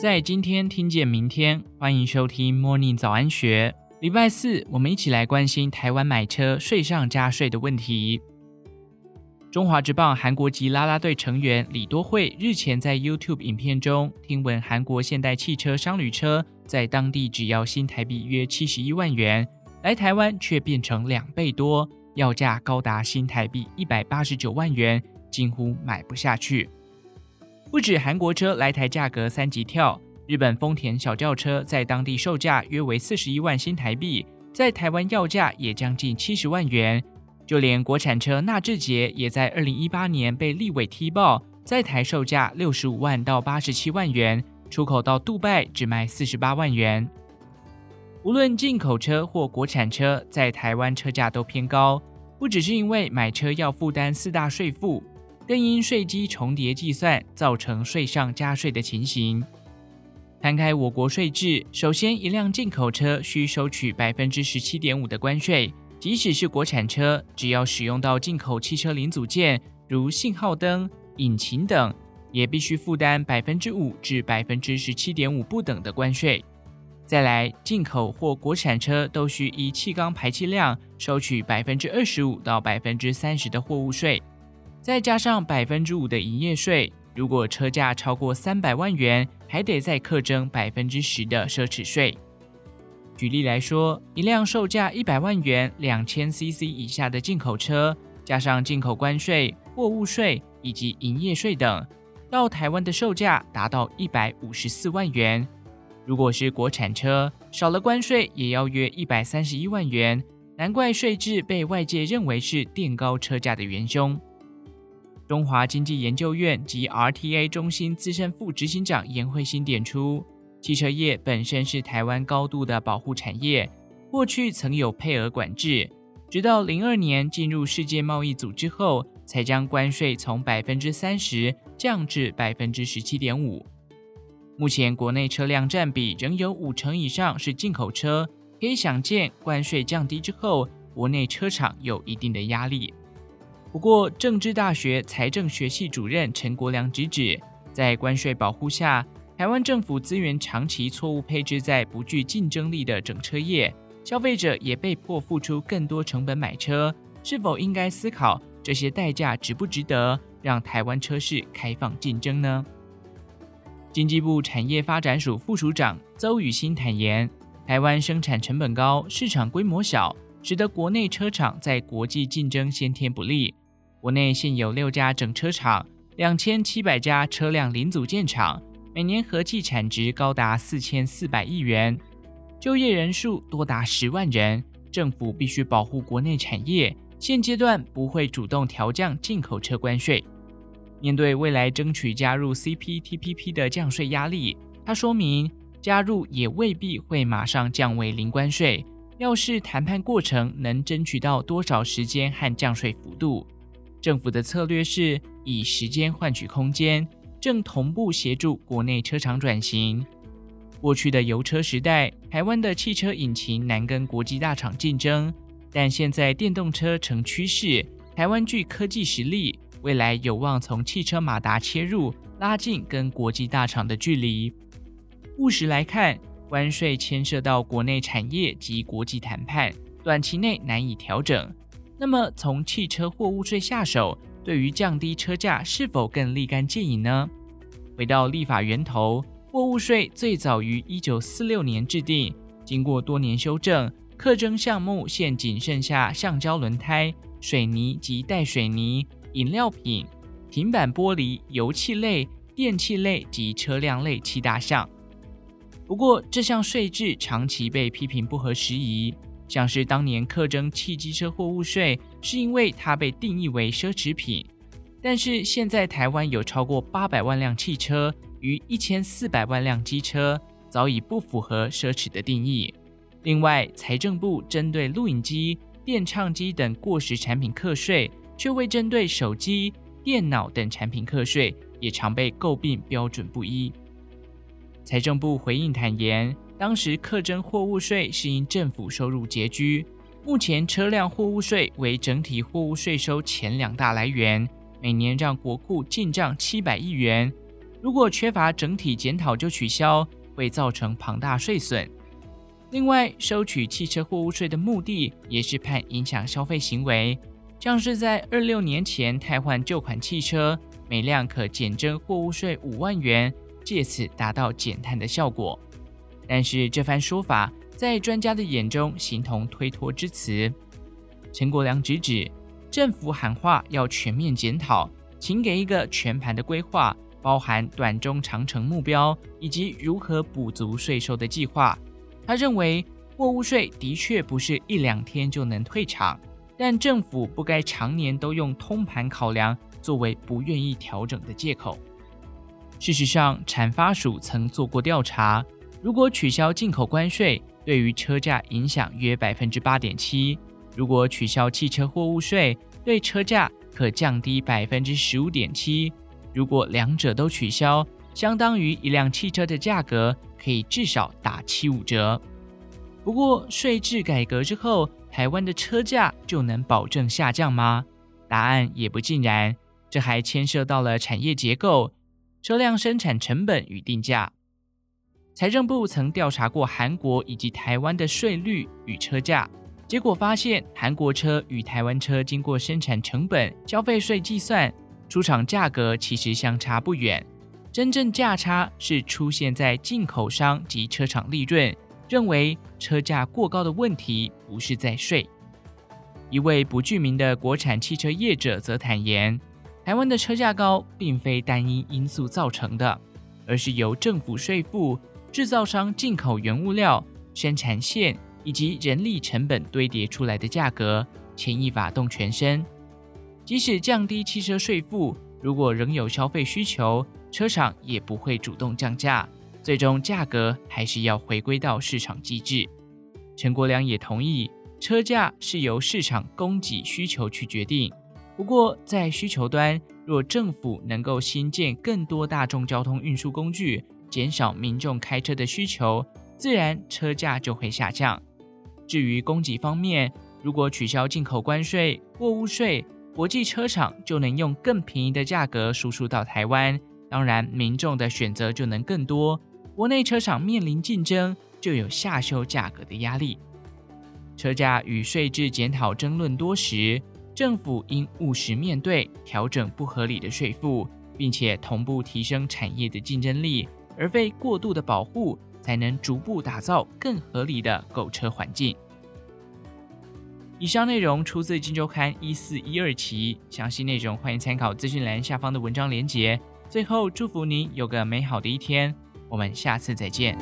在今天听见明天，欢迎收听 Morning 早安学。礼拜四，我们一起来关心台湾买车税上加税的问题。中华职棒韩国籍啦啦队成员李多慧日前在 YouTube 影片中听闻，韩国现代汽车商旅车在当地只要新台币约七十一万元，来台湾却变成两倍多，要价高达新台币一百八十九万元，几乎买不下去。不止韩国车来台价格三级跳，日本丰田小轿车在当地售价约为四十一万新台币，在台湾要价也将近七十万元。就连国产车纳智捷也在二零一八年被立委踢爆，在台售价六十五万到八十七万元，出口到杜拜只卖四十八万元。无论进口车或国产车，在台湾车价都偏高，不只是因为买车要负担四大税负，更因税基重叠计算，造成税上加税的情形。摊开我国税制，首先一辆进口车需收取百分之十七点五的关税。即使是国产车，只要使用到进口汽车零组件，如信号灯、引擎等，也必须负担百分之五至百分之十七点五不等的关税。再来，进口或国产车都需依气缸排气量收取百分之二十五到百分之三十的货物税，再加上百分之五的营业税。如果车价超过三百万元，还得再课征百分之十的奢侈税。举例来说，一辆售价一百万元、两千 CC 以下的进口车，加上进口关税、货物税以及营业税等，到台湾的售价达到一百五十四万元。如果是国产车，少了关税也要约一百三十一万元。难怪税制被外界认为是垫高车价的元凶。中华经济研究院及 RTA 中心资深副执行长颜慧欣点出。汽车业本身是台湾高度的保护产业，过去曾有配额管制，直到零二年进入世界贸易组织后，才将关税从百分之三十降至百分之十七点五。目前国内车辆占比仍有五成以上是进口车，可以想见关税降低之后，国内车厂有一定的压力。不过，政治大学财政学系主任陈国良直指，在关税保护下，台湾政府资源长期错误配置在不具竞争力的整车业，消费者也被迫付出更多成本买车，是否应该思考这些代价值不值得让台湾车市开放竞争呢？经济部产业发展署副署长邹宇新坦言，台湾生产成本高，市场规模小，使得国内车厂在国际竞争先天不利。国内现有六家整车厂，两千七百家车辆零组件厂。每年合计产值高达四千四百亿元，就业人数多达十万人。政府必须保护国内产业，现阶段不会主动调降进口车关税。面对未来争取加入 CPTPP 的降税压力，他说明加入也未必会马上降为零关税，要是谈判过程能争取到多少时间和降税幅度。政府的策略是以时间换取空间。正同步协助国内车厂转型。过去的油车时代，台湾的汽车引擎难跟国际大厂竞争，但现在电动车成趋势，台湾具科技实力，未来有望从汽车马达切入，拉近跟国际大厂的距离。务实来看，关税牵涉到国内产业及国际谈判，短期内难以调整。那么，从汽车货物税下手，对于降低车价是否更立竿见影呢？回到立法源头，货物税最早于一九四六年制定，经过多年修正，课征项目现仅剩下橡胶轮胎、水泥及带水泥、饮料品、平板玻璃、油气类、电器类及车辆类七大项。不过，这项税制长期被批评不合时宜。像是当年课征汽机车货物税，是因为它被定义为奢侈品。但是现在台湾有超过八百万辆汽车与一千四百万辆机车，早已不符合奢侈的定义。另外，财政部针对录影机、电唱机等过时产品课税，却未针对手机、电脑等产品课税，也常被诟病标准不一。财政部回应坦言。当时课征货物税是因政府收入拮据，目前车辆货物税为整体货物税收前两大来源，每年让国库进账七百亿元。如果缺乏整体检讨就取消，会造成庞大税损。另外，收取汽车货物税的目的也是怕影响消费行为，像是在二六年前汰换旧款汽车，每辆可减征货物税五万元，借此达到减碳的效果。但是这番说法在专家的眼中形同推脱之词。陈国良直指，政府喊话要全面检讨，请给一个全盘的规划。包含短、中、长程目标以及如何补足税收的计划。他认为，货物税的确不是一两天就能退场，但政府不该常年都用通盘考量作为不愿意调整的借口。事实上，产发署曾做过调查，如果取消进口关税，对于车价影响约百分之八点七；如果取消汽车货物税，对车价可降低百分之十五点七。如果两者都取消，相当于一辆汽车的价格可以至少打七五折。不过，税制改革之后，台湾的车价就能保证下降吗？答案也不尽然，这还牵涉到了产业结构、车辆生产成本与定价。财政部曾调查过韩国以及台湾的税率与车价，结果发现，韩国车与台湾车经过生产成本、消费税计算。出厂价格其实相差不远，真正价差是出现在进口商及车厂利润，认为车价过高的问题不是在税。一位不具名的国产汽车业者则坦言，台湾的车价高并非单一因素造成的，而是由政府税负、制造商进口原物料、生产线以及人力成本堆叠出来的价格，牵一发动全身。即使降低汽车税负，如果仍有消费需求，车厂也不会主动降价，最终价格还是要回归到市场机制。陈国梁也同意，车价是由市场供给需求去决定。不过，在需求端，若政府能够新建更多大众交通运输工具，减少民众开车的需求，自然车价就会下降。至于供给方面，如果取消进口关税、货物税，国际车厂就能用更便宜的价格输出到台湾，当然民众的选择就能更多。国内车厂面临竞争，就有下修价格的压力。车价与税制检讨争论多时，政府应务实面对，调整不合理的税负，并且同步提升产业的竞争力，而非过度的保护，才能逐步打造更合理的购车环境。以上内容出自《金周刊》一四一二期，详细内容欢迎参考资讯栏下方的文章连接。最后，祝福您有个美好的一天，我们下次再见。